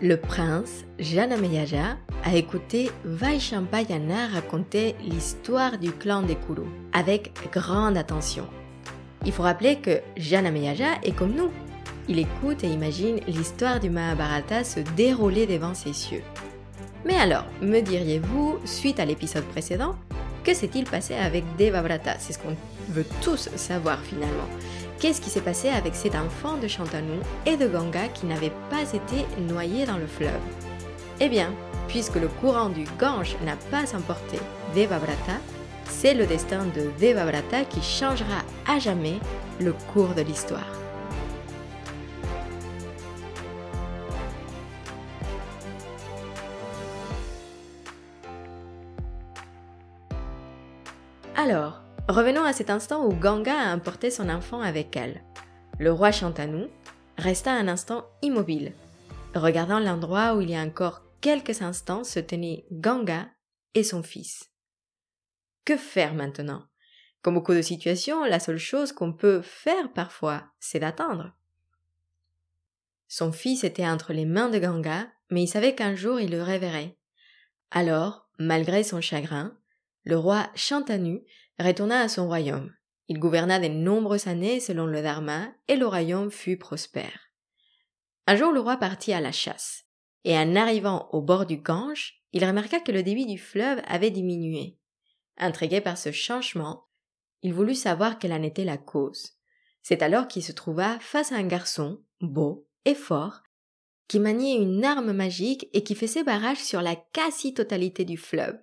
Le prince, Janameyaja, a écouté Vaishampayana raconter l'histoire du clan des Kuru avec grande attention. Il faut rappeler que Janameyaja est comme nous. Il écoute et imagine l'histoire du Mahabharata se dérouler devant ses cieux. Mais alors, me diriez-vous, suite à l'épisode précédent, que s'est-il passé avec Devavrata C'est ce qu'on veut tous savoir finalement. Qu'est-ce qui s'est passé avec cet enfant de Shantanu et de Ganga qui n'avaient pas été noyés dans le fleuve? Eh bien, puisque le courant du Gange n'a pas emporté Devavrata, c'est le destin de Devavrata qui changera à jamais le cours de l'histoire. Alors, revenons à cet instant où Ganga a emporté son enfant avec elle. Le roi Shantanu resta un instant immobile, regardant l'endroit où il y a encore quelques instants se tenaient Ganga et son fils. Que faire maintenant? Comme beaucoup de situations, la seule chose qu'on peut faire parfois, c'est d'attendre. Son fils était entre les mains de Ganga, mais il savait qu'un jour il le réveillerait. Alors, malgré son chagrin, le roi Shantanu retourna à son royaume. Il gouverna de nombreuses années selon le Dharma et le royaume fut prospère. Un jour le roi partit à la chasse, et en arrivant au bord du Gange, il remarqua que le débit du fleuve avait diminué. Intrigué par ce changement, il voulut savoir quelle en était la cause. C'est alors qu'il se trouva face à un garçon, beau et fort, qui maniait une arme magique et qui faisait barrage sur la quasi-totalité du fleuve.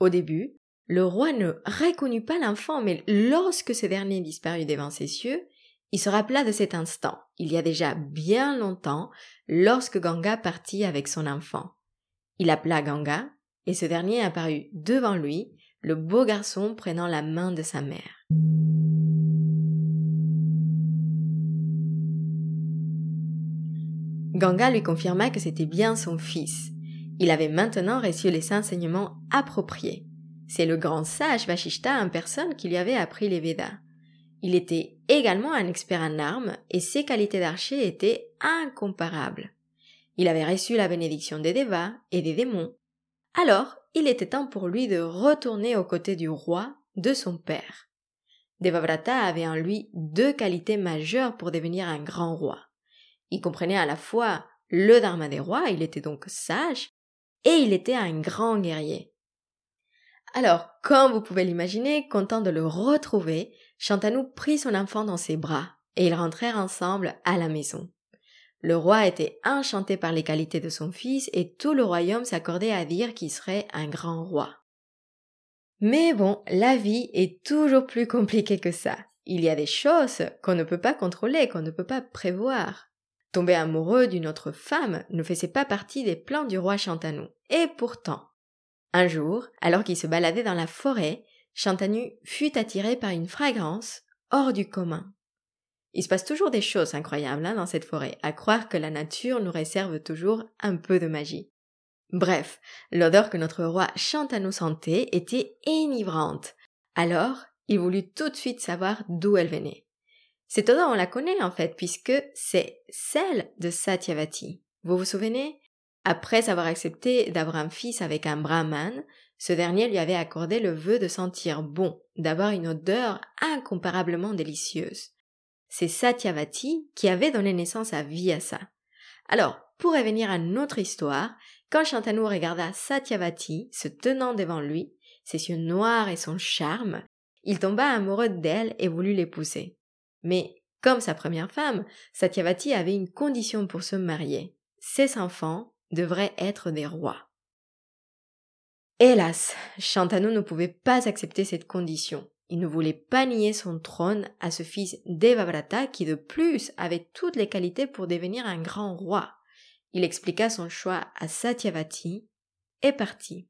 Au début, le roi ne reconnut pas l'enfant, mais lorsque ce dernier disparut devant ses cieux, il se rappela de cet instant, il y a déjà bien longtemps, lorsque Ganga partit avec son enfant. Il appela Ganga, et ce dernier apparut devant lui, le beau garçon prenant la main de sa mère. Ganga lui confirma que c'était bien son fils. Il avait maintenant reçu les enseignements appropriés. C'est le grand sage Vashishta en personne qui lui avait appris les Védas. Il était également un expert en armes et ses qualités d'archer étaient incomparables. Il avait reçu la bénédiction des Devas et des démons. Alors, il était temps pour lui de retourner aux côtés du roi, de son père. Devavrata avait en lui deux qualités majeures pour devenir un grand roi. Il comprenait à la fois le dharma des rois, il était donc sage, et il était un grand guerrier. Alors, comme vous pouvez l'imaginer, content de le retrouver, Shantanu prit son enfant dans ses bras, et ils rentrèrent ensemble à la maison. Le roi était enchanté par les qualités de son fils, et tout le royaume s'accordait à dire qu'il serait un grand roi. Mais bon, la vie est toujours plus compliquée que ça. Il y a des choses qu'on ne peut pas contrôler, qu'on ne peut pas prévoir. Tomber amoureux d'une autre femme ne faisait pas partie des plans du roi Shantanu. Et pourtant, un jour, alors qu'il se baladait dans la forêt, Chantanu fut attiré par une fragrance hors du commun. Il se passe toujours des choses incroyables hein, dans cette forêt, à croire que la nature nous réserve toujours un peu de magie. Bref, l'odeur que notre roi Chantanu sentait était enivrante. Alors, il voulut tout de suite savoir d'où elle venait. Cette odeur, on la connaît en fait, puisque c'est celle de Satyavati. Vous vous souvenez? Après avoir accepté d'avoir un fils avec un brahman, ce dernier lui avait accordé le vœu de sentir bon, d'avoir une odeur incomparablement délicieuse. C'est Satyavati qui avait donné naissance à Vyasa. Alors, pour revenir à notre histoire, quand Shantanu regarda Satyavati se tenant devant lui, ses yeux noirs et son charme, il tomba amoureux d'elle et voulut l'épouser. Mais, comme sa première femme, Satyavati avait une condition pour se marier. Ses enfants devraient être des rois. Hélas, Shantanu ne pouvait pas accepter cette condition. Il ne voulait pas nier son trône à ce fils Devavrata qui de plus avait toutes les qualités pour devenir un grand roi. Il expliqua son choix à Satyavati et partit.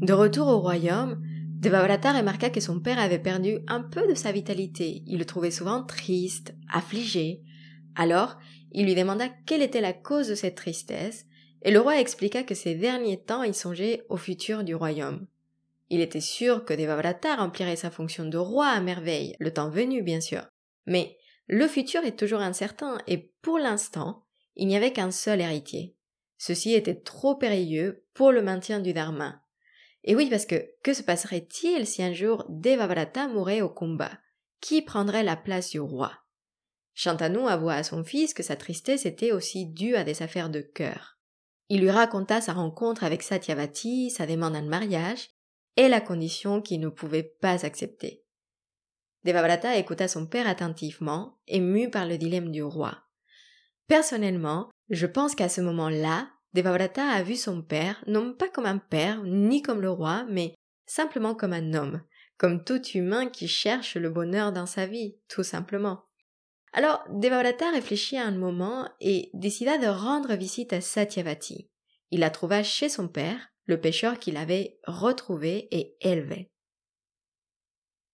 De retour au royaume, Devavrata remarqua que son père avait perdu un peu de sa vitalité. Il le trouvait souvent triste, affligé. Alors, il lui demanda quelle était la cause de cette tristesse, et le roi expliqua que ces derniers temps il songeait au futur du royaume. Il était sûr que Devavrata remplirait sa fonction de roi à merveille, le temps venu bien sûr. Mais Le futur est toujours incertain et pour l'instant, il n'y avait qu'un seul héritier. Ceci était trop périlleux pour le maintien du Dharma. Et oui, parce que que se passerait-il si un jour Devavrata mourait au combat? Qui prendrait la place du roi? Shantanu avoua à son fils que sa tristesse était aussi due à des affaires de cœur. Il lui raconta sa rencontre avec Satyavati, sa demande en mariage, et la condition qu'il ne pouvait pas accepter. Devavrata écouta son père attentivement, ému par le dilemme du roi. Personnellement, je pense qu'à ce moment-là, Devavrata a vu son père non pas comme un père, ni comme le roi, mais simplement comme un homme, comme tout humain qui cherche le bonheur dans sa vie, tout simplement. Alors, Devavrata réfléchit un moment et décida de rendre visite à Satyavati. Il la trouva chez son père, le pêcheur qu'il avait retrouvé et élevé.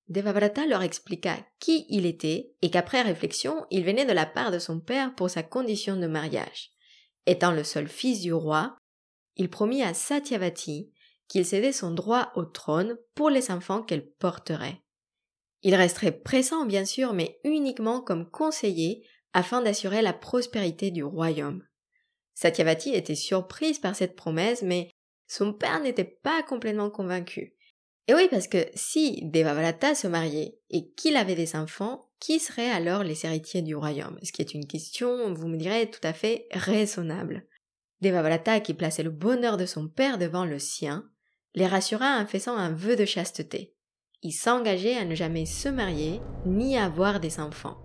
Devavrata leur expliqua qui il était et qu'après réflexion, il venait de la part de son père pour sa condition de mariage. Étant le seul fils du roi, il promit à Satyavati qu'il cédait son droit au trône pour les enfants qu'elle porterait. Il resterait pressant bien sûr, mais uniquement comme conseiller afin d'assurer la prospérité du royaume. Satyavati était surprise par cette promesse, mais son père n'était pas complètement convaincu. Et oui, parce que si Devavrata se mariait et qu'il avait des enfants, qui seraient alors les héritiers du royaume? Ce qui est une question, vous me direz, tout à fait raisonnable. Devavrata, qui plaçait le bonheur de son père devant le sien, les rassura en faisant un vœu de chasteté. Il s'engageait à ne jamais se marier ni avoir des enfants.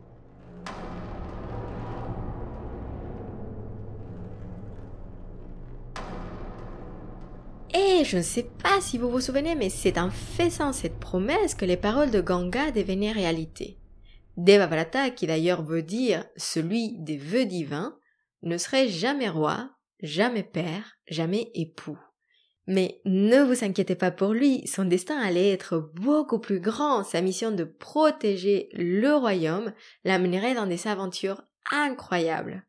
Et je ne sais pas si vous vous souvenez, mais c'est en faisant cette promesse que les paroles de Ganga devenaient réalité. Devavrata, qui d'ailleurs veut dire celui des vœux divins, ne serait jamais roi, jamais père, jamais époux. Mais ne vous inquiétez pas pour lui, son destin allait être beaucoup plus grand, sa mission de protéger le royaume l'amènerait dans des aventures incroyables.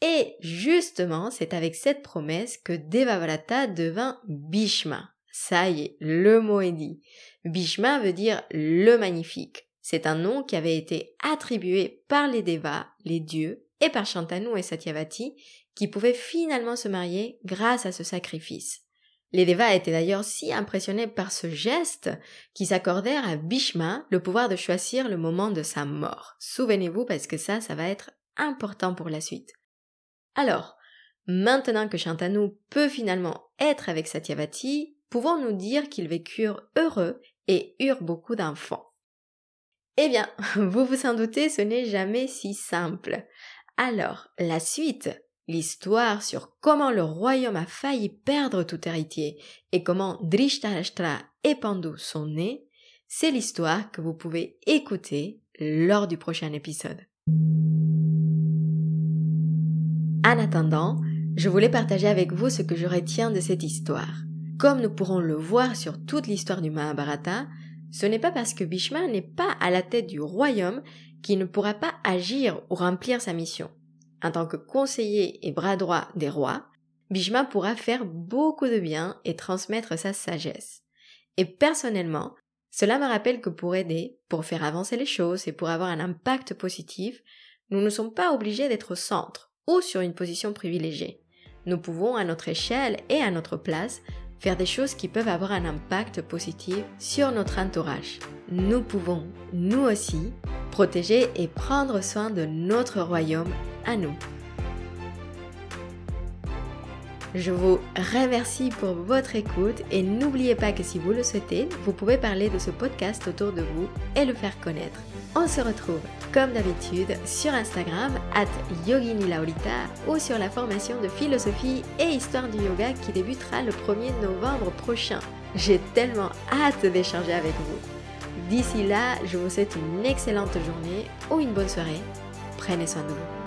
Et justement, c'est avec cette promesse que Devavrata devint Bhishma. Ça y est, le mot est dit. Bhishma veut dire le magnifique. C'est un nom qui avait été attribué par les Devas, les dieux, et par Shantanu et Satyavati, qui pouvaient finalement se marier grâce à ce sacrifice. Les Devas étaient d'ailleurs si impressionnés par ce geste qu'ils s'accordèrent à Bhishma le pouvoir de choisir le moment de sa mort. Souvenez-vous parce que ça, ça va être important pour la suite. Alors, maintenant que Shantanu peut finalement être avec Satyavati, pouvons-nous dire qu'ils vécurent heureux et eurent beaucoup d'enfants? Eh bien, vous vous en doutez, ce n'est jamais si simple. Alors, la suite, l'histoire sur comment le royaume a failli perdre tout héritier et comment Drishtarashtra et Pandu sont nés, c'est l'histoire que vous pouvez écouter lors du prochain épisode. En attendant, je voulais partager avec vous ce que je retiens de cette histoire. Comme nous pourrons le voir sur toute l'histoire du Mahabharata, ce n'est pas parce que Bhishma n'est pas à la tête du royaume qu'il ne pourra pas agir ou remplir sa mission. En tant que conseiller et bras droit des rois, Bhishma pourra faire beaucoup de bien et transmettre sa sagesse. Et personnellement, cela me rappelle que pour aider, pour faire avancer les choses et pour avoir un impact positif, nous ne sommes pas obligés d'être au centre ou sur une position privilégiée. Nous pouvons, à notre échelle et à notre place, faire des choses qui peuvent avoir un impact positif sur notre entourage. Nous pouvons, nous aussi, protéger et prendre soin de notre royaume à nous. Je vous remercie pour votre écoute et n'oubliez pas que si vous le souhaitez, vous pouvez parler de ce podcast autour de vous et le faire connaître. On se retrouve comme d'habitude sur Instagram at yoginilaurita ou sur la formation de philosophie et histoire du yoga qui débutera le 1er novembre prochain. J'ai tellement hâte d'échanger avec vous. D'ici là, je vous souhaite une excellente journée ou une bonne soirée. Prenez soin de vous.